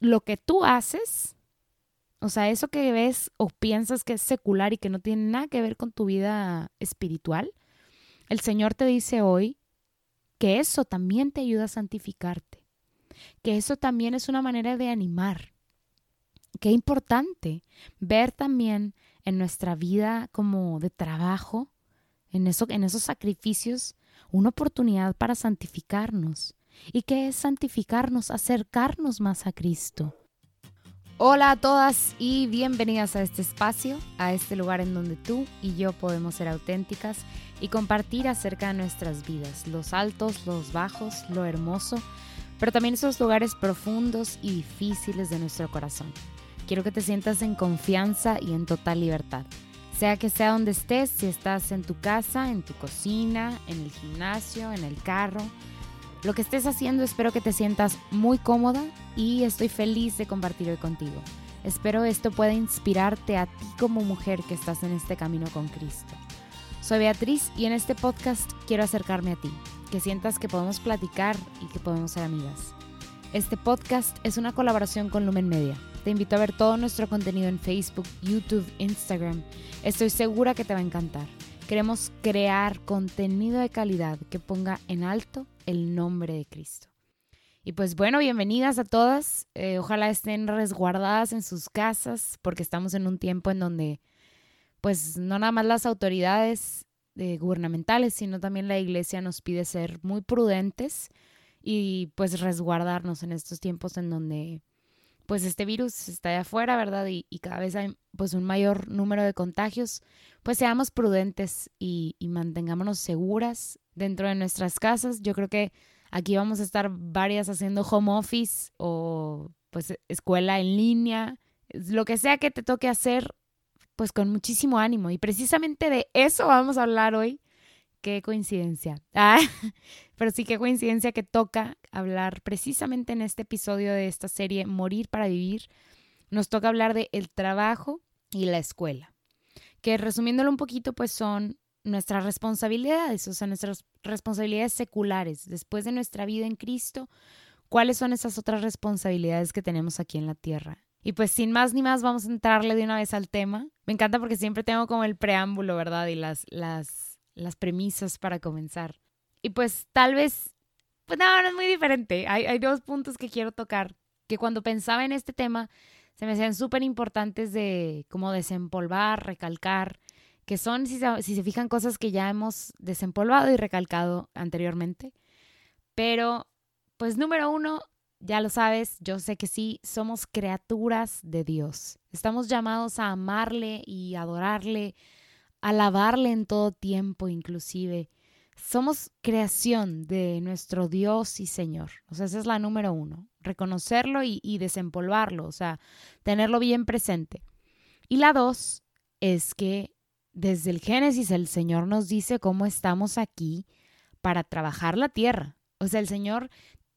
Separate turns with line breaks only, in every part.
lo que tú haces, o sea, eso que ves o piensas que es secular y que no tiene nada que ver con tu vida espiritual, el Señor te dice hoy que eso también te ayuda a santificarte, que eso también es una manera de animar. Qué importante ver también en nuestra vida como de trabajo, en, eso, en esos sacrificios, una oportunidad para santificarnos. ¿Y qué es santificarnos? Acercarnos más a Cristo. Hola a todas y bienvenidas a este espacio, a este lugar en donde tú y yo podemos ser auténticas y compartir acerca de nuestras vidas, los altos, los bajos, lo hermoso, pero también esos lugares profundos y difíciles de nuestro corazón. Quiero que te sientas en confianza y en total libertad. Sea que sea donde estés, si estás en tu casa, en tu cocina, en el gimnasio, en el carro, lo que estés haciendo espero que te sientas muy cómoda y estoy feliz de compartir hoy contigo. Espero esto pueda inspirarte a ti como mujer que estás en este camino con Cristo. Soy Beatriz y en este podcast quiero acercarme a ti, que sientas que podemos platicar y que podemos ser amigas. Este podcast es una colaboración con Lumen Media te invito a ver todo nuestro contenido en Facebook, YouTube, Instagram. Estoy segura que te va a encantar. Queremos crear contenido de calidad que ponga en alto el nombre de Cristo. Y pues bueno, bienvenidas a todas. Eh, ojalá estén resguardadas en sus casas porque estamos en un tiempo en donde pues no nada más las autoridades eh, gubernamentales, sino también la iglesia nos pide ser muy prudentes y pues resguardarnos en estos tiempos en donde pues este virus está de afuera, ¿verdad? Y, cada vez hay pues un mayor número de contagios, pues seamos prudentes y, y, mantengámonos seguras dentro de nuestras casas. Yo creo que aquí vamos a estar varias haciendo home office o pues escuela en línea, lo que sea que te toque hacer, pues con muchísimo ánimo. Y precisamente de eso vamos a hablar hoy qué coincidencia. Ah, pero sí, qué coincidencia que toca hablar precisamente en este episodio de esta serie Morir para Vivir. Nos toca hablar de el trabajo y la escuela. Que resumiéndolo un poquito, pues son nuestras responsabilidades, o sea, nuestras responsabilidades seculares. Después de nuestra vida en Cristo, ¿cuáles son esas otras responsabilidades que tenemos aquí en la tierra? Y pues sin más ni más vamos a entrarle de una vez al tema. Me encanta porque siempre tengo como el preámbulo, ¿verdad? Y las, las las premisas para comenzar. Y pues tal vez, pues no, no es muy diferente. Hay, hay dos puntos que quiero tocar, que cuando pensaba en este tema se me hacían súper importantes de como desempolvar, recalcar, que son, si se, si se fijan, cosas que ya hemos desempolvado y recalcado anteriormente. Pero, pues número uno, ya lo sabes, yo sé que sí, somos criaturas de Dios. Estamos llamados a amarle y adorarle, alabarle en todo tiempo inclusive. Somos creación de nuestro Dios y Señor. O sea, esa es la número uno. Reconocerlo y, y desempolvarlo, o sea, tenerlo bien presente. Y la dos es que desde el Génesis el Señor nos dice cómo estamos aquí para trabajar la tierra. O sea, el Señor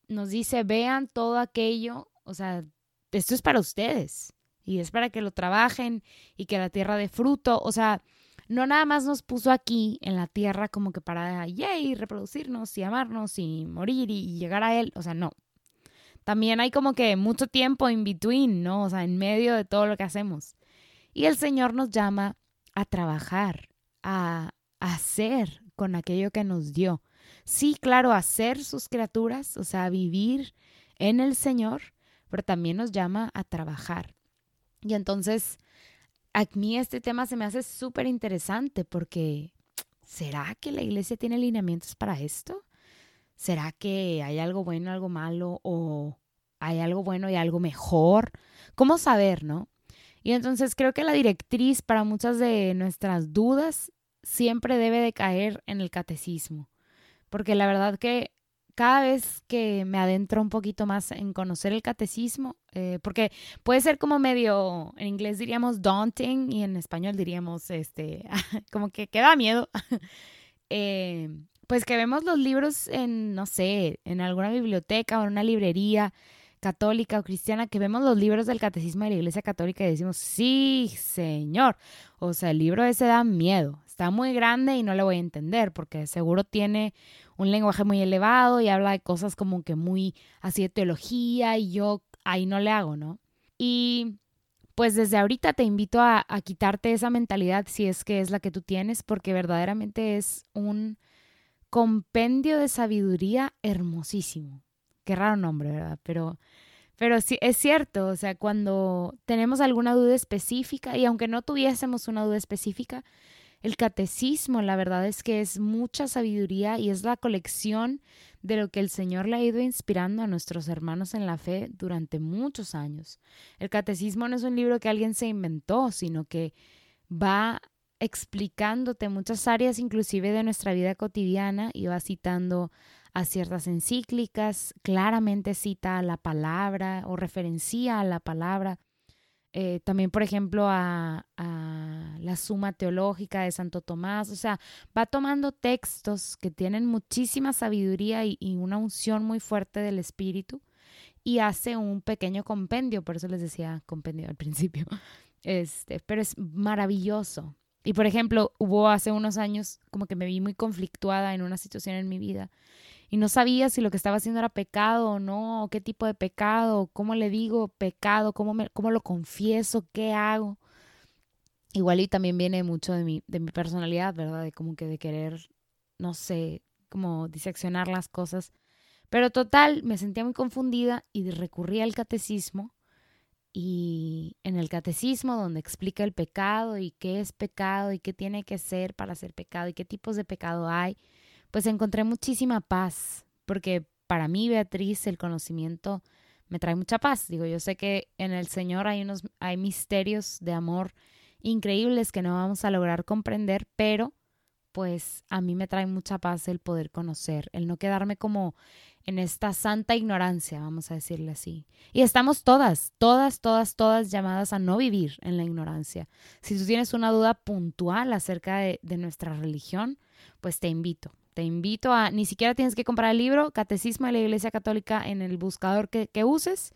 nos dice, vean todo aquello, o sea, esto es para ustedes y es para que lo trabajen y que la tierra dé fruto. O sea, no nada más nos puso aquí en la tierra como que para, yay, reproducirnos y amarnos y morir y, llegar a Él. O sea, no. También hay como que mucho tiempo in between, ¿no? O sea, en medio de todo lo que hacemos. Y el Señor nos llama a trabajar, a, hacer con aquello que nos dio. Sí, claro, a ser sus criaturas, o sea, vivir en el Señor, pero también nos llama a trabajar. Y entonces, a mí este tema se me hace súper interesante porque ¿será que la iglesia tiene lineamientos para esto? ¿Será que hay algo bueno, algo malo o hay algo bueno y algo mejor? ¿Cómo saber, no? Y entonces creo que la directriz para muchas de nuestras dudas siempre debe de caer en el catecismo, porque la verdad que cada vez que me adentro un poquito más en conocer el catecismo, eh, porque puede ser como medio, en inglés diríamos daunting y en español diríamos, este, como que, que da miedo, eh, pues que vemos los libros en, no sé, en alguna biblioteca o en una librería católica o cristiana, que vemos los libros del catecismo de la Iglesia Católica y decimos, sí, señor, o sea, el libro ese da miedo, está muy grande y no le voy a entender, porque seguro tiene un lenguaje muy elevado y habla de cosas como que muy así de teología y yo ahí no le hago, ¿no? Y pues desde ahorita te invito a, a, quitarte esa mentalidad si es que es la que tú tienes, porque verdaderamente es un compendio de sabiduría hermosísimo. Qué raro nombre, ¿verdad? Pero, pero sí, es cierto, o sea, cuando tenemos alguna duda específica, y aunque no tuviésemos una duda específica, el catecismo, la verdad es que es mucha sabiduría y es la colección de lo que el Señor le ha ido inspirando a nuestros hermanos en la fe durante muchos años. El catecismo no es un libro que alguien se inventó, sino que va explicándote muchas áreas inclusive de nuestra vida cotidiana y va citando a ciertas encíclicas, claramente cita a la palabra o referencia a la palabra. Eh, también, por ejemplo, a, la Suma Teológica de Santo Tomás. O sea, va tomando textos que tienen muchísima sabiduría y, y, una unción muy fuerte del Espíritu y hace un pequeño compendio, por eso les decía compendio al principio. Este, pero es maravilloso. Y por ejemplo, hubo hace unos años como que me vi muy conflictuada en una situación en mi vida y no sabía si lo que estaba haciendo era pecado o no, o qué tipo de pecado, cómo le digo pecado, cómo, cómo lo confieso, qué hago. Igual y también viene mucho de mi, de mi personalidad, ¿verdad? De como que de querer, no sé, como diseccionar las cosas. Pero total, me sentía muy confundida y recurrí al catecismo y en el catecismo donde explica el pecado y qué es pecado y qué tiene que ser para ser pecado y qué tipos de pecado hay, pues encontré muchísima paz, porque para mí, Beatriz, el conocimiento me trae mucha paz. Digo, yo sé que en el Señor hay unos hay misterios de amor increíbles que no vamos a lograr comprender, pero pues a mí me trae mucha paz el poder conocer, el no quedarme como en esta santa ignorancia, vamos a decirle así. Y estamos todas, todas, todas, todas llamadas a no vivir en la ignorancia. Si tú tienes una duda puntual acerca de, de nuestra religión, pues te invito, te invito a, ni siquiera tienes que comprar el libro, Catecismo de la Iglesia Católica en el buscador que, uses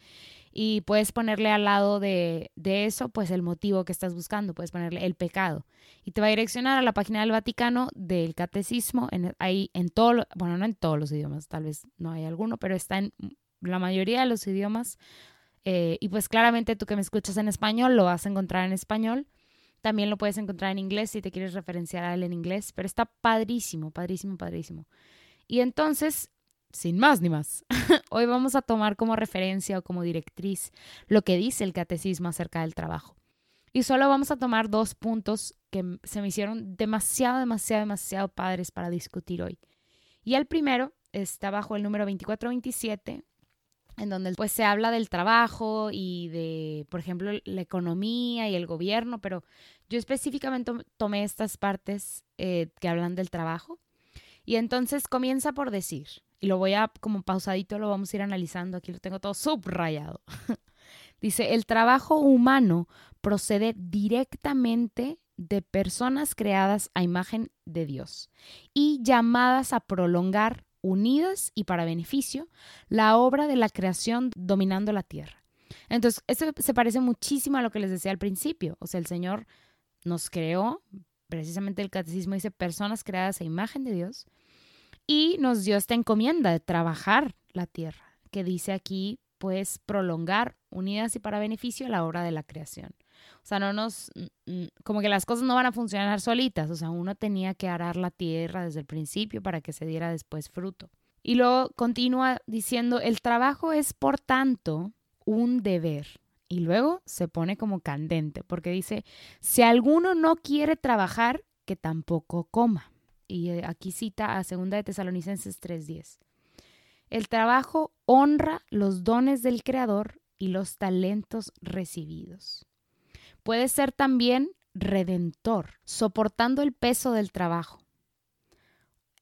y puedes ponerle al lado de, eso, pues el motivo que estás buscando, puedes ponerle el pecado. Y te va a direccionar a la página del Vaticano del Catecismo, en, ahí en todo, bueno, no en todos los idiomas, tal vez no hay alguno, pero está en la mayoría de los idiomas eh, y pues claramente tú que me escuchas en español lo vas a encontrar en español también lo puedes encontrar en inglés si te quieres referenciar a él en inglés, pero está padrísimo, padrísimo, padrísimo. Y entonces, sin más ni más, hoy vamos a tomar como referencia o como directriz lo que dice el catecismo acerca del trabajo. Y solo vamos a tomar dos puntos que se me hicieron demasiado, demasiado, demasiado padres para discutir hoy. Y el primero está bajo el número 2427 en donde pues se habla del trabajo y de, por ejemplo, la economía y el gobierno, pero yo específicamente tomé estas partes eh, que hablan del trabajo. Y entonces comienza por decir, y lo voy a como pausadito, lo vamos a ir analizando, aquí lo tengo todo subrayado. Dice, el trabajo humano procede directamente de personas creadas a imagen de Dios y llamadas a prolongar unidas y para beneficio, la obra de la creación dominando la tierra. Entonces, esto se parece muchísimo a lo que les decía al principio. O sea, el Señor nos creó, precisamente el catecismo dice, personas creadas a imagen de Dios, y nos dio esta encomienda de trabajar la tierra, que dice aquí, pues, prolongar, unidas y para beneficio, la obra de la creación. O sea, no nos, como que las cosas no van a funcionar solitas, o sea, uno tenía que arar la tierra desde el principio para que se diera después fruto. Y luego continúa diciendo, el trabajo es, por tanto, un deber. Y luego se pone como candente, porque dice, si alguno no quiere trabajar, que tampoco coma. Y eh, aquí cita a 2 de Tesalonicenses 3:10. El trabajo honra los dones del Creador y los talentos recibidos. Puede ser también redentor, soportando el peso del trabajo.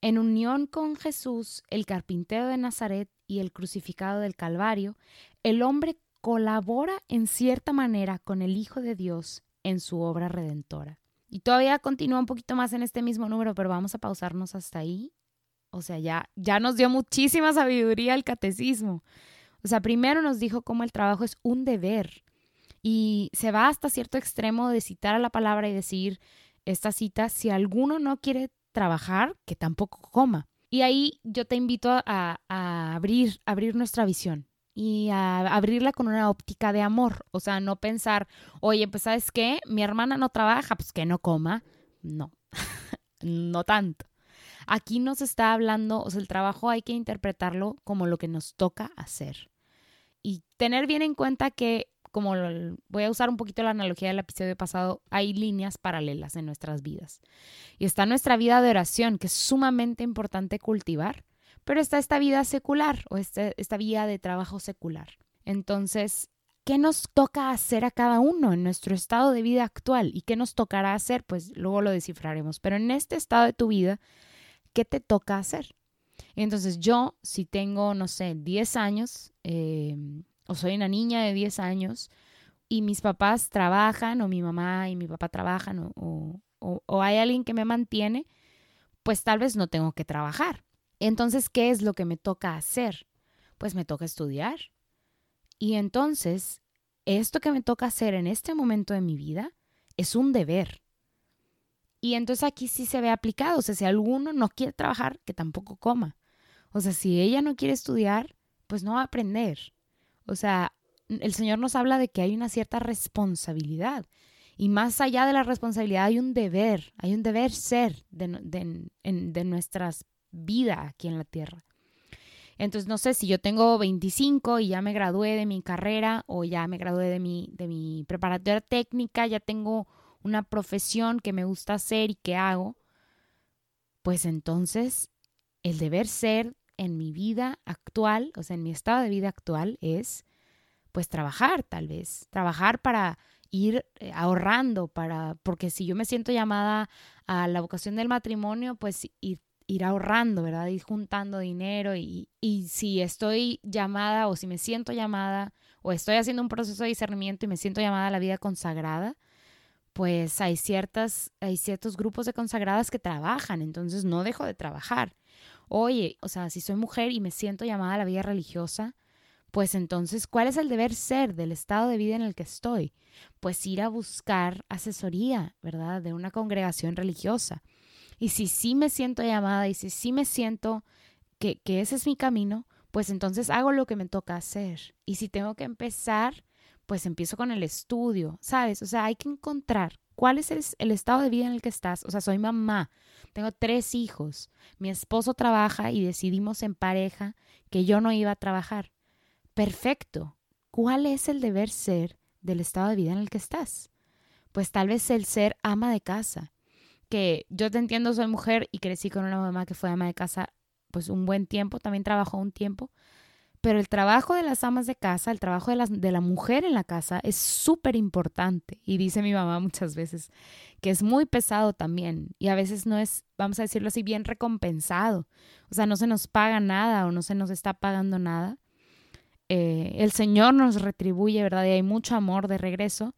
En unión con Jesús, el carpintero de Nazaret y el crucificado del Calvario, el hombre colabora en cierta manera con el Hijo de Dios en su obra redentora. Y todavía continúa un poquito más en este mismo número, pero vamos a pausarnos hasta ahí. O sea, ya, ya nos dio muchísima sabiduría el catecismo. O sea, primero nos dijo cómo el trabajo es un deber, y se va hasta cierto extremo de citar a la palabra y decir esta cita, si alguno no quiere trabajar, que tampoco coma. Y ahí yo te invito a, abrir, abrir nuestra visión. y a abrirla con una óptica de amor. O sea, no pensar, oye, pues sabes qué, mi hermana no trabaja, pues que no coma. No, no tanto. Aquí nos está hablando, o sea, el trabajo hay que interpretarlo como lo que nos toca hacer. Y tener bien en cuenta que, como voy a usar un poquito la analogía del episodio pasado, hay líneas paralelas en nuestras vidas. Y está nuestra vida de oración, que es sumamente importante cultivar, pero está esta vida secular o este, esta vida de trabajo secular. Entonces, ¿qué nos toca hacer a cada uno en nuestro estado de vida actual? ¿Y qué nos tocará hacer? Pues luego lo descifraremos. Pero en este estado de tu vida, ¿qué te toca hacer? entonces yo, si tengo, no sé, 10 años, eh, o soy una niña de 10 años, y mis papás trabajan, o mi mamá y mi papá trabajan, o, o hay alguien que me mantiene, pues tal vez no tengo que trabajar. Entonces, ¿qué es lo que me toca hacer? Pues me toca estudiar. Y entonces, esto que me toca hacer en este momento de mi vida es un deber. Y entonces aquí sí se ve aplicado. O sea, si alguno no quiere trabajar, que tampoco coma. O sea, si ella no quiere estudiar, pues no va a aprender. O sea, el Señor nos habla de que hay una cierta responsabilidad. Y más allá de la responsabilidad hay un deber, hay un deber ser de, de, nuestras vidas aquí en la tierra. Entonces, no sé si yo tengo 25 y ya me gradué de mi carrera o ya me gradué de mi, de mi preparatoria técnica, ya tengo una profesión que me gusta hacer y que hago, pues entonces el deber ser en mi vida actual, o sea, en mi estado de vida actual es pues trabajar tal vez, trabajar para ir eh, ahorrando para porque si yo me siento llamada a la vocación del matrimonio, pues ir, ir ahorrando, ¿verdad? Ir juntando dinero y, y si estoy llamada o si me siento llamada o estoy haciendo un proceso de discernimiento y me siento llamada a la vida consagrada, pues hay, ciertas, hay ciertos grupos de consagradas que trabajan, entonces no dejo de trabajar. Oye, o sea, si soy mujer y me siento llamada a la vida religiosa, pues entonces, ¿cuál es el deber ser del estado de vida en el que estoy? Pues ir a buscar asesoría, ¿verdad? De una congregación religiosa. Y si sí me siento llamada y si sí me siento que, que ese es mi camino, pues entonces hago lo que me toca hacer. Y si tengo que empezar pues empiezo con el estudio, ¿sabes? O sea, hay que encontrar cuál es el, estado de vida en el que estás. O sea, soy mamá, tengo tres hijos, mi esposo trabaja y decidimos en pareja que yo no iba a trabajar. Perfecto. ¿Cuál es el deber ser del estado de vida en el que estás? Pues tal vez el ser ama de casa. Que yo te entiendo, soy mujer y crecí con una mamá que fue ama de casa pues un buen tiempo, también trabajó un tiempo, pero el trabajo de las amas de casa, el trabajo de la, de la mujer en la casa es súper importante. Y dice mi mamá muchas veces que es muy pesado también. Y a veces no es, vamos a decirlo así, bien recompensado. O sea, no se nos paga nada o no se nos está pagando nada. Eh, el Señor nos retribuye, ¿verdad? Y hay mucho amor de regreso.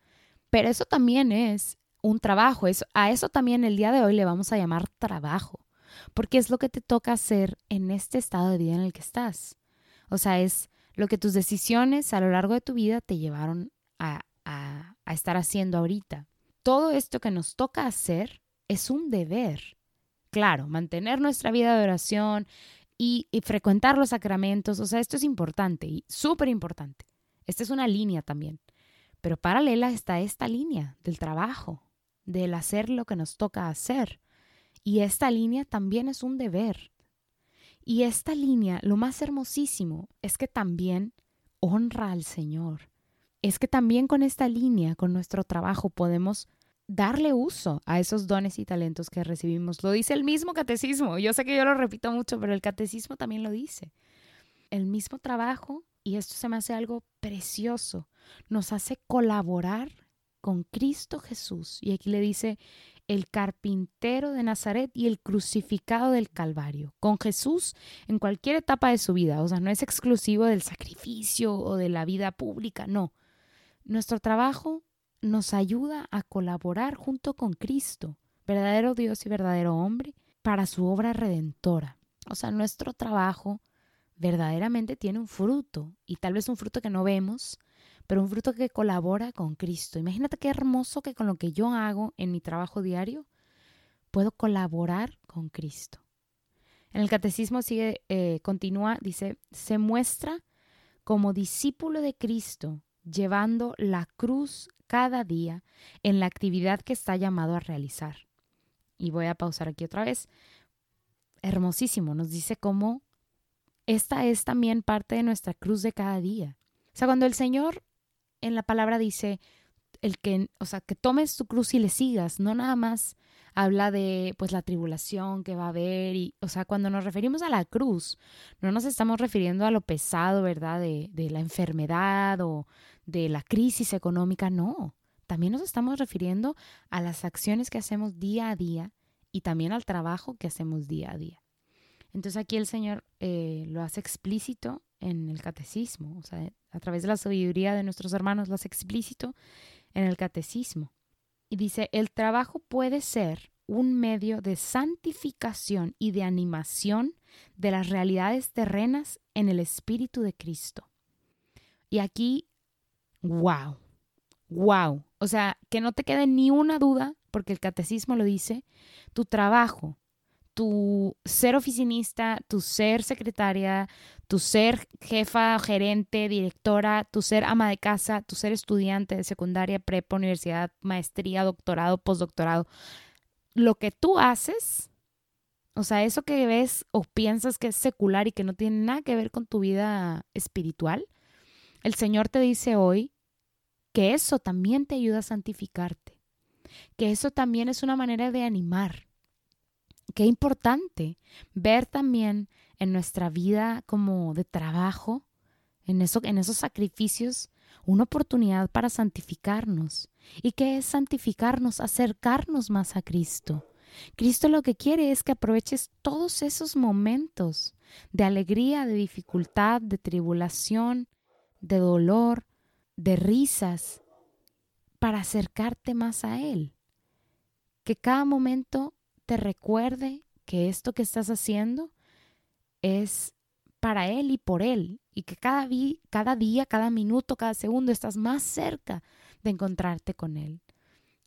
Pero eso también es un trabajo. A eso también el día de hoy le vamos a llamar trabajo. Porque es lo que te toca hacer en este estado de vida en el que estás. O sea, es lo que tus decisiones a lo largo de tu vida te llevaron a, estar haciendo ahorita. Todo esto que nos toca hacer es un deber. Claro, mantener nuestra vida de oración y, y frecuentar los sacramentos, o sea, esto es importante y súper importante. Esta es una línea también. Pero paralela está esta línea del trabajo, del hacer lo que nos toca hacer. Y esta línea también es un deber. Y esta línea, lo más hermosísimo, es que también honra al Señor. Es que también con esta línea, con nuestro trabajo, podemos darle uso a esos dones y talentos que recibimos. Lo dice el mismo catecismo. Yo sé que yo lo repito mucho, pero el catecismo también lo dice. El mismo trabajo, y esto se me hace algo precioso, nos hace colaborar con Cristo Jesús. Y aquí le dice, el carpintero de Nazaret y el crucificado del Calvario, con Jesús en cualquier etapa de su vida. O sea, no es exclusivo del sacrificio o de la vida pública, no. Nuestro trabajo nos ayuda a colaborar junto con Cristo, verdadero Dios y verdadero hombre, para su obra redentora. O sea, nuestro trabajo verdaderamente tiene un fruto, y tal vez un fruto que no vemos, pero un fruto que colabora con Cristo. Imagínate qué hermoso que con lo que yo hago en mi trabajo diario puedo colaborar con Cristo. En el catecismo sigue, eh, continúa, dice, se muestra como discípulo de Cristo, llevando la cruz cada día en la actividad que está llamado a realizar. Y voy a pausar aquí otra vez. Hermosísimo, nos dice cómo esta es también parte de nuestra cruz de cada día. O sea, cuando el Señor en la palabra dice, el que, o sea, que tomes tu cruz y le sigas, no nada más habla de pues la tribulación que va a haber y, o sea, cuando nos referimos a la cruz, no nos estamos refiriendo a lo pesado, ¿verdad? De, de la enfermedad o de la crisis económica, no. También nos estamos refiriendo a las acciones que hacemos día a día y también al trabajo que hacemos día a día. Entonces aquí el Señor eh, lo hace explícito en el catecismo, o sea, a través de la sabiduría de nuestros hermanos hace explícito en el catecismo. Y dice, el trabajo puede ser un medio de santificación y de animación de las realidades terrenas en el Espíritu de Cristo. Y aquí, wow, wow. O sea, que no te quede ni una duda, porque el catecismo lo dice, tu trabajo, tu ser oficinista, tu ser secretaria, tu ser jefa, gerente, directora, tu ser ama de casa, tu ser estudiante de secundaria, prepa, universidad, maestría, doctorado, postdoctorado, lo que tú haces, o sea, eso que ves o piensas que es secular y que no tiene nada que ver con tu vida espiritual, el Señor te dice hoy que eso también te ayuda a santificarte, que eso también es una manera de animar, qué importante ver también en nuestra vida como de trabajo, en, eso, en esos sacrificios, una oportunidad para santificarnos. ¿Y qué es santificarnos? Acercarnos más a Cristo. Cristo lo que quiere es que aproveches todos esos momentos de alegría, de dificultad, de tribulación, de dolor, de risas, para acercarte más a Él. Que cada momento te recuerde que esto que estás haciendo es para Él y por Él, y que cada, cada día, cada minuto, cada segundo estás más cerca de encontrarte con Él.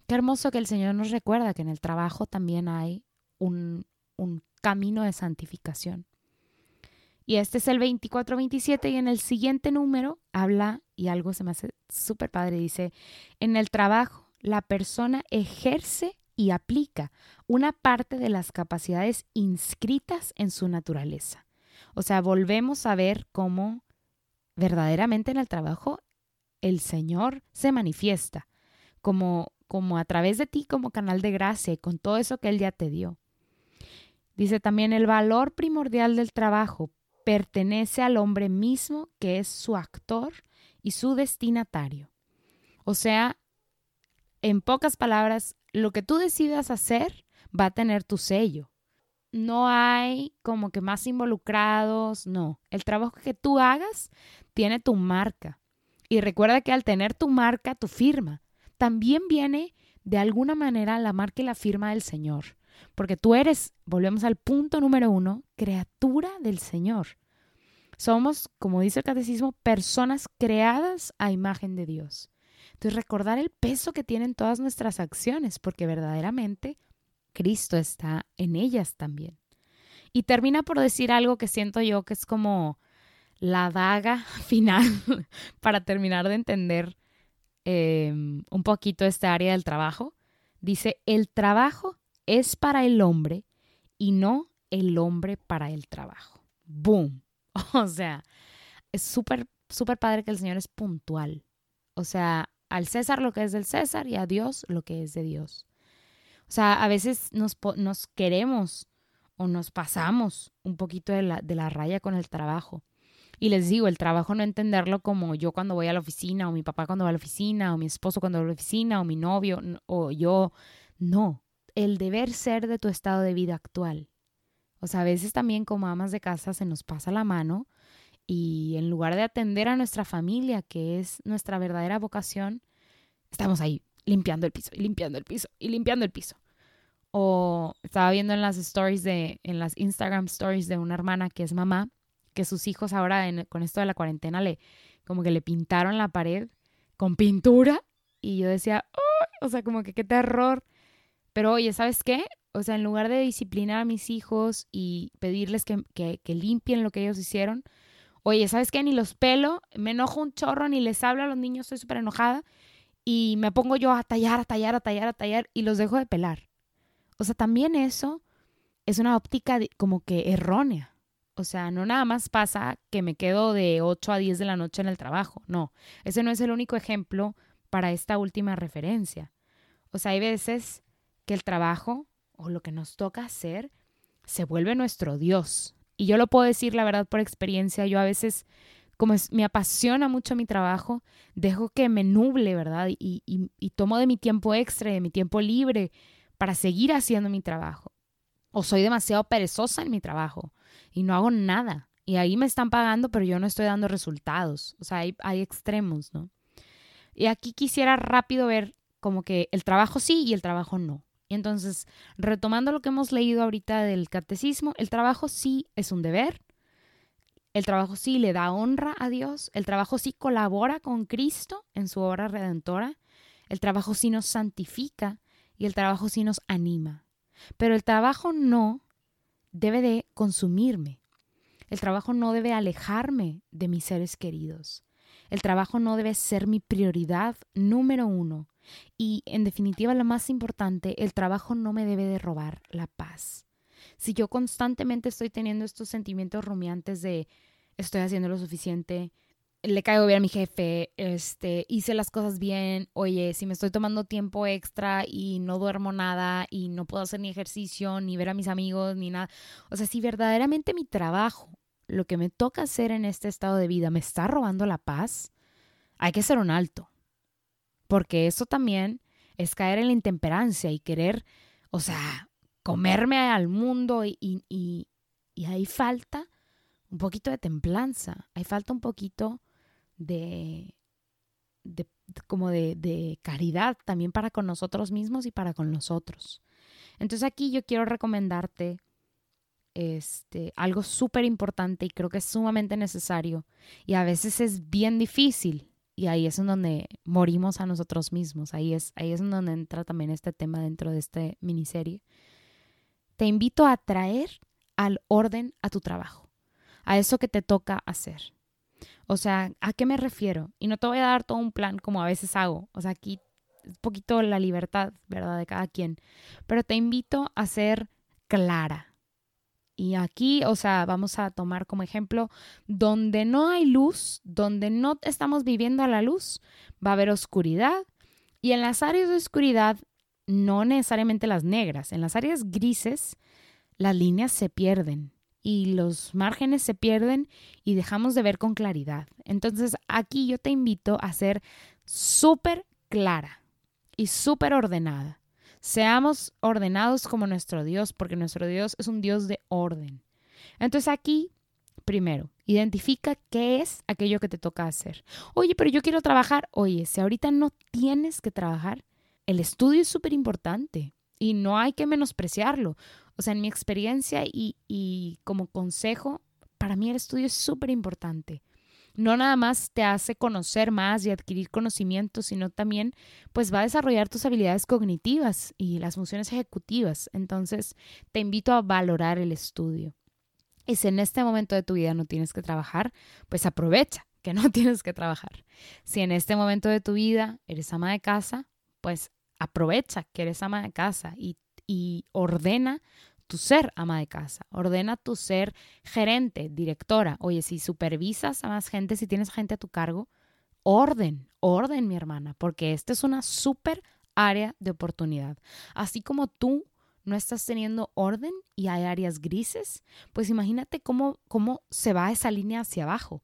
Qué hermoso que el Señor nos recuerda que en el trabajo también hay un, un camino de santificación. Y este es el 24-27 y en el siguiente número habla, y algo se me hace súper padre, dice, en el trabajo la persona ejerce y aplica una parte de las capacidades inscritas en su naturaleza. O sea, volvemos a ver cómo verdaderamente en el trabajo el Señor se manifiesta, como, como a través de ti, como canal de gracia y con todo eso que Él ya te dio. Dice también el valor primordial del trabajo pertenece al hombre mismo que es su actor y su destinatario. O sea, en pocas palabras, lo que tú decidas hacer va a tener tu sello. No hay como que más involucrados, no. El trabajo que tú hagas tiene tu marca. Y recuerda que al tener tu marca, tu firma, también viene de alguna manera la marca y la firma del Señor. Porque tú eres, volvemos al punto número uno, criatura del Señor. Somos, como dice el catecismo, personas creadas a imagen de Dios. Entonces, recordar el peso que tienen todas nuestras acciones, porque verdaderamente Cristo está en ellas también. Y termina por decir algo que siento yo que es como la daga final para terminar de entender em, un poquito esta área del trabajo. Dice, el trabajo es para el hombre y no el hombre para el trabajo. ¡Boom! O sea, es súper, súper padre que el Señor es puntual. O sea, al César lo que es del César y a Dios lo que es de Dios. O sea, a veces nos, nos queremos o nos pasamos un poquito de la, de la raya con el trabajo. Y les digo, el trabajo no entenderlo como yo cuando voy a la oficina, o mi papá cuando va a la oficina, o mi esposo cuando va a la oficina, o mi novio, o yo. No, el deber ser de tu estado de vida actual. O sea, a veces también como amas de casa se nos pasa la mano y en lugar de atender a nuestra familia, que es nuestra verdadera vocación, estamos ahí limpiando el piso y limpiando el piso y limpiando el piso. O estaba viendo en las stories de, en las Instagram stories de una hermana que es mamá, que sus hijos ahora con esto de la cuarentena le, como que le pintaron la pared con pintura y yo decía, o sea, como que qué terror. Pero oye, ¿sabes qué? O sea, en lugar de disciplinar a mis hijos y pedirles que, que limpien lo que ellos hicieron, Oye, ¿sabes qué? Ni los pelo, me enojo un chorro, ni les hablo a los niños, estoy súper enojada y me pongo yo a tallar, a tallar, a tallar, a tallar y los dejo de pelar. O sea, también eso es una óptica como que errónea. O sea, no nada más pasa que me quedo de 8 a 10 de la noche en el trabajo. No, ese no es el único ejemplo para esta última referencia. O sea, hay veces que el trabajo o lo que nos toca hacer se vuelve nuestro Dios. Y yo lo puedo decir, la verdad, por experiencia. Yo a veces, como me apasiona mucho mi trabajo, dejo que me nuble, ¿verdad? Y, y tomo de mi tiempo extra, de mi tiempo libre, para seguir haciendo mi trabajo. O soy demasiado perezosa en mi trabajo y no hago nada. Y ahí me están pagando, pero yo no estoy dando resultados. O sea, hay, hay extremos, ¿no? Y aquí quisiera rápido ver como que el trabajo sí y el trabajo no. Y entonces, retomando lo que hemos leído ahorita del catecismo, el trabajo sí es un deber, el trabajo sí le da honra a Dios, el trabajo sí colabora con Cristo en su obra redentora, el trabajo sí nos santifica y el trabajo sí nos anima. Pero el trabajo no debe de consumirme. El trabajo no debe alejarme de mis seres queridos. El trabajo no debe ser mi prioridad número uno. Y, en definitiva, lo más importante, el trabajo no me debe de robar la paz. Si yo constantemente estoy teniendo estos sentimientos rumiantes de estoy haciendo lo suficiente, le caigo bien a mi jefe, este, hice las cosas bien, oye, si me estoy tomando tiempo extra y no duermo nada y no puedo hacer ni ejercicio, ni ver a mis amigos, ni nada. O sea, si verdaderamente mi trabajo, lo que me toca hacer en este estado de vida, me está robando la paz, hay que ser un alto. Porque eso también es caer en la intemperancia y querer, o sea, comerme al mundo y, y, y, y ahí falta un poquito de templanza, ahí falta un poquito de, como de, de, caridad también para con nosotros mismos y para con los otros. Entonces aquí yo quiero recomendarte este, algo súper importante y creo que es sumamente necesario y a veces es bien difícil y ahí es en donde morimos a nosotros mismos, ahí es, ahí es en donde entra también este tema dentro de esta miniserie. Te invito a traer al orden a tu trabajo, a eso que te toca hacer. O sea, ¿a qué me refiero? Y no te voy a dar todo un plan como a veces hago. O sea, aquí un poquito la libertad, ¿verdad? De cada quien. Pero te invito a ser clara. Y aquí, o sea, vamos a tomar como ejemplo, donde no hay luz, donde no estamos viviendo a la luz, va a haber oscuridad. Y en las áreas de oscuridad, no necesariamente las negras, en las áreas grises, las líneas se pierden y los márgenes se pierden y dejamos de ver con claridad. Entonces aquí yo te invito a ser súper clara y súper ordenada. Seamos ordenados como nuestro Dios, porque nuestro Dios es un Dios de orden. Entonces aquí, primero, identifica qué es aquello que te toca hacer. Oye, pero yo quiero trabajar. Oye, si ahorita no tienes que trabajar, el estudio es súper importante y no hay que menospreciarlo. O sea, en mi experiencia y, como consejo, para mí el estudio es súper importante. No nada más te hace conocer más y adquirir conocimientos, sino también pues va a desarrollar tus habilidades cognitivas y las funciones ejecutivas. Entonces, te invito a valorar el estudio. Y si en este momento de tu vida no tienes que trabajar, pues aprovecha que no tienes que trabajar. Si en este momento de tu vida eres ama de casa, pues aprovecha que eres ama de casa y, y ordena tu ser ama de casa, ordena tu ser gerente, directora. Oye, si supervisas a más gente, si tienes gente a tu cargo, orden, orden, mi hermana, porque esta es una súper área de oportunidad. Así como tú no estás teniendo orden y hay áreas grises, pues imagínate cómo, cómo se va esa línea hacia abajo.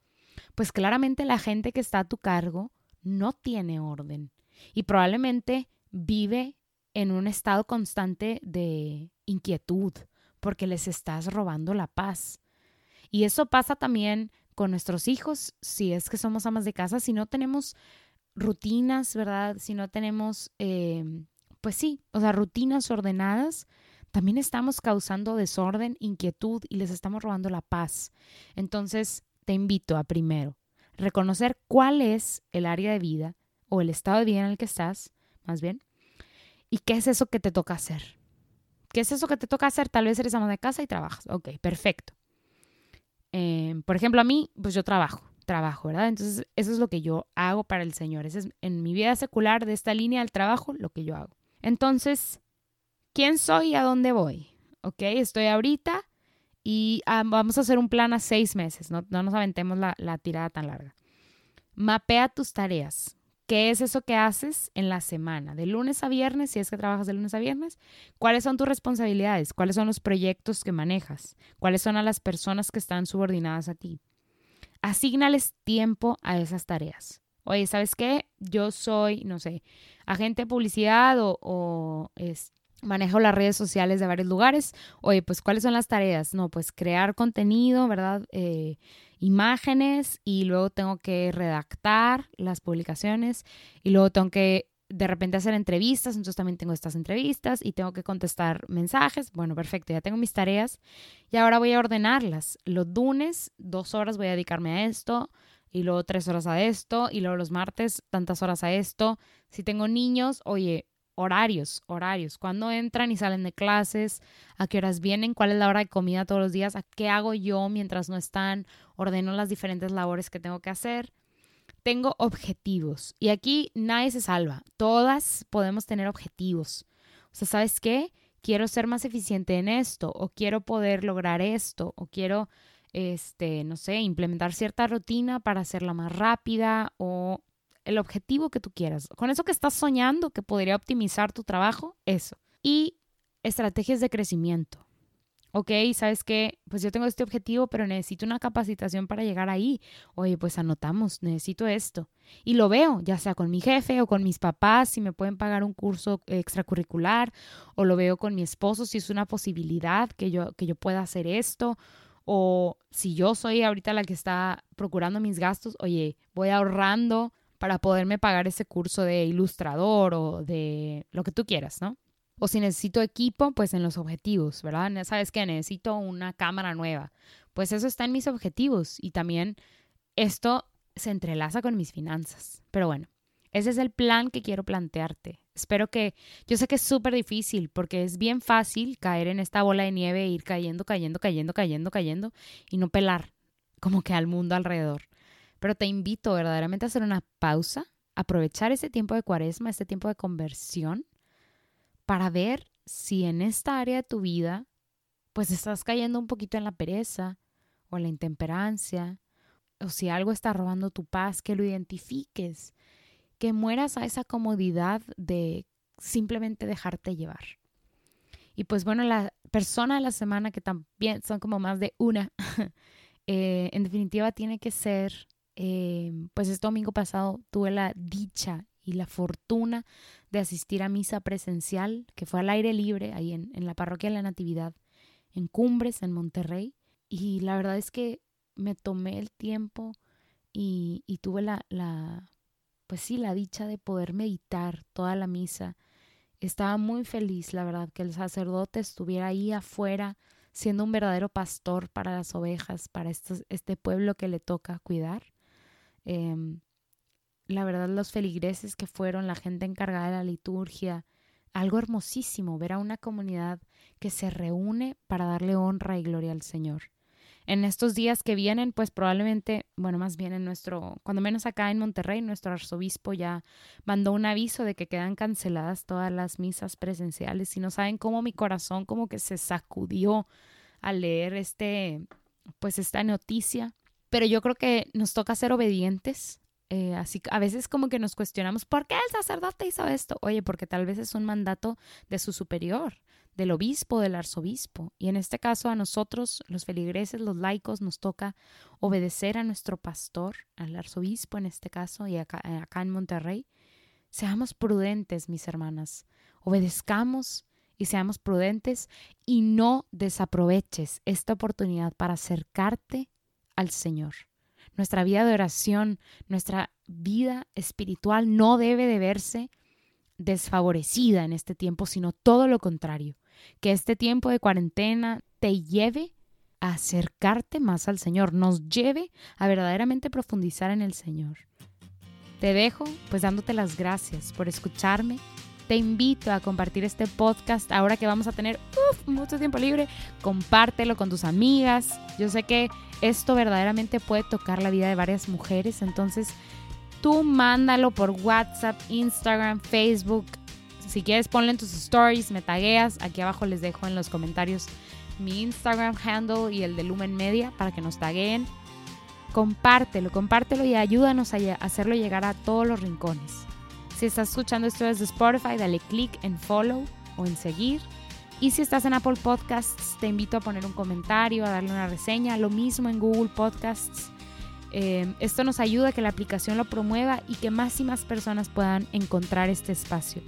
Pues claramente la gente que está a tu cargo no tiene orden y probablemente vive en un estado constante de inquietud porque les estás robando la paz. Y eso pasa también con nuestros hijos, si es que somos amas de casa, si no tenemos rutinas, ¿verdad? Si no tenemos, em, pues sí, o sea, rutinas ordenadas, también estamos causando desorden, inquietud y les estamos robando la paz. Entonces, te invito a primero reconocer cuál es el área de vida o el estado de vida en el que estás, más bien, ¿Y qué es eso que te toca hacer? ¿Qué es eso que te toca hacer? Tal vez eres ama de casa y trabajas. Ok, perfecto. Em, por ejemplo, a mí, pues yo trabajo, trabajo, ¿verdad? Entonces, eso es lo que yo hago para el Señor. Ese es en mi vida secular de esta línea del trabajo, lo que yo hago. Entonces, ¿quién soy y a dónde voy? ¿Ok? Estoy ahorita y ah, vamos a hacer un plan a seis meses, no, nos aventemos la, la tirada tan larga. Mapea tus tareas. ¿Qué es eso que haces en la semana? De lunes a viernes, si es que trabajas de lunes a viernes, ¿cuáles son tus responsabilidades? ¿Cuáles son los proyectos que manejas? ¿Cuáles son las personas que están subordinadas a ti? Asignales tiempo a esas tareas. Oye, ¿sabes qué? Yo soy, no sé, agente de publicidad o, manejo las redes sociales de varios lugares. Oye, pues ¿cuáles son las tareas? No, pues crear contenido, ¿verdad? Eh, imágenes y luego tengo que redactar las publicaciones y luego tengo que de repente hacer entrevistas, entonces también tengo estas entrevistas y tengo que contestar mensajes. Bueno, perfecto, ya tengo mis tareas y ahora voy a ordenarlas. Los lunes, dos horas voy a dedicarme a esto y luego tres horas a esto y luego los martes, tantas horas a esto. Si tengo niños, oye, horarios, horarios, cuándo entran y salen de clases, a qué horas vienen, cuál es la hora de comida todos los días, a qué hago yo mientras no están, ordeno las diferentes labores que tengo que hacer. Tengo objetivos. Y aquí nadie se salva, todas podemos tener objetivos. O sea, ¿sabes qué? Quiero ser más eficiente en esto o quiero poder lograr esto o quiero este, no sé, implementar cierta rutina para hacerla más rápida o el objetivo que tú quieras. Con eso que estás soñando que podría optimizar tu trabajo, eso. Y estrategias de crecimiento. Ok, ¿sabes qué? Pues yo tengo este objetivo, pero necesito una capacitación para llegar ahí. Oye, pues anotamos, necesito esto. Y lo veo, ya sea con mi jefe o con mis papás, si me pueden pagar un curso extracurricular, o lo veo con mi esposo, si es una posibilidad que yo, que yo pueda hacer esto, o si yo soy ahorita la que está procurando mis gastos, oye, voy ahorrando para poderme pagar ese curso de ilustrador o de lo que tú quieras, ¿no? O si necesito equipo, pues en los objetivos, ¿verdad? ¿Sabes qué? Necesito una cámara nueva. Pues eso está en mis objetivos y también esto se entrelaza con mis finanzas. Pero bueno, ese es el plan que quiero plantearte. Espero que, yo sé que es súper difícil porque es bien fácil caer en esta bola de nieve e ir cayendo, cayendo, cayendo, cayendo, cayendo y no pelar como que al mundo alrededor. Pero te invito verdaderamente a hacer una pausa, aprovechar ese tiempo de cuaresma, ese tiempo de conversión, para ver si en esta área de tu vida, pues estás cayendo un poquito en la pereza o en la intemperancia, o si algo está robando tu paz, que lo identifiques, que mueras a esa comodidad de simplemente dejarte llevar. Y pues bueno, la persona de la semana, que también son como más de una, eh, en definitiva tiene que ser Em, pues este domingo pasado tuve la dicha y la fortuna de asistir a misa presencial, que fue al aire libre, ahí en, la parroquia de la Natividad, en Cumbres, en Monterrey. Y la verdad es que me tomé el tiempo y, tuve la, pues sí, la dicha de poder meditar toda la misa. Estaba muy feliz, la verdad, que el sacerdote estuviera ahí afuera, siendo un verdadero pastor para las ovejas, para este pueblo que le toca cuidar. Em, la verdad, los feligreses que fueron, la gente encargada de la liturgia, algo hermosísimo ver a una comunidad que se reúne para darle honra y gloria al Señor. En estos días que vienen, pues probablemente, bueno, más bien en nuestro, cuando menos acá en Monterrey, nuestro arzobispo ya mandó un aviso de que quedan canceladas todas las misas presenciales y no saben cómo mi corazón como que se sacudió al leer este, pues esta noticia pero yo creo que nos toca ser obedientes. Eh, así a veces como que nos cuestionamos, ¿por qué el sacerdote hizo esto? Oye, porque tal vez es un mandato de su superior, del obispo, del arzobispo. Y en este caso a nosotros, los feligreses, los laicos, nos toca obedecer a nuestro pastor, al arzobispo en este caso, y acá, eh, acá en Monterrey. Seamos prudentes, mis hermanas. Obedezcamos y seamos prudentes y no desaproveches esta oportunidad para acercarte al Señor. Nuestra vida de oración, nuestra vida espiritual no debe de verse desfavorecida en este tiempo, sino todo lo contrario. Que este tiempo de cuarentena te lleve a acercarte más al Señor, nos lleve a verdaderamente profundizar en el Señor. Te dejo pues dándote las gracias por escucharme. Te invito a compartir este podcast ahora que vamos a tener mucho tiempo libre, compártelo con tus amigas. Yo sé que esto verdaderamente puede tocar la vida de varias mujeres, entonces tú mándalo por WhatsApp, Instagram, Facebook. Si quieres ponle en tus stories, me tagueas. Aquí abajo les dejo en los comentarios mi Instagram handle y el de Lumen Media para que nos taguen. Compártelo, compártelo y ayúdanos a hacerlo llegar a todos los rincones. Si estás escuchando esto desde Spotify, dale click en follow o en seguir. Y si estás en Apple Podcasts, te invito a poner un comentario, a darle una reseña. Lo mismo en Google Podcasts. Eh, esto nos ayuda a que la aplicación lo promueva y que más y más personas puedan encontrar este espacio.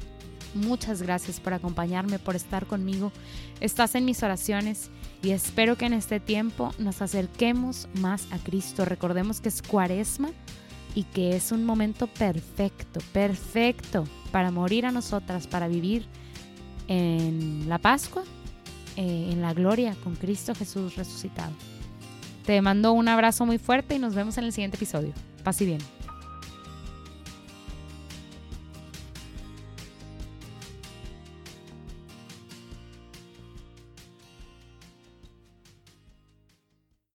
Muchas gracias por acompañarme, por estar conmigo. Estás en mis oraciones y espero que en este tiempo nos acerquemos más a Cristo. Recordemos que es cuaresma y que es un momento perfecto, perfecto para morir a nosotras, para vivir en la Pascua, eh, en la gloria con Cristo Jesús resucitado. Te mando un abrazo muy fuerte y nos vemos en el siguiente episodio. Paz y bien.